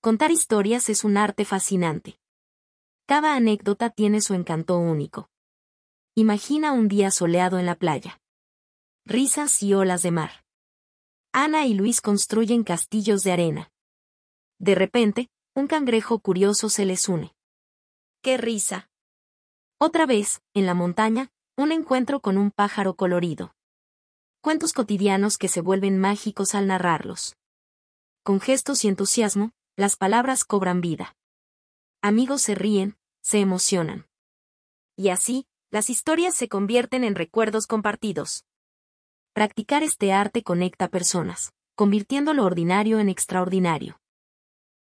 Contar historias es un arte fascinante. Cada anécdota tiene su encanto único. Imagina un día soleado en la playa. Risas y olas de mar. Ana y Luis construyen castillos de arena. De repente, un cangrejo curioso se les une. ¡Qué risa! Otra vez, en la montaña, un encuentro con un pájaro colorido. Cuentos cotidianos que se vuelven mágicos al narrarlos. Con gestos y entusiasmo, las palabras cobran vida. Amigos se ríen, se emocionan. Y así, las historias se convierten en recuerdos compartidos. Practicar este arte conecta personas, convirtiendo lo ordinario en extraordinario.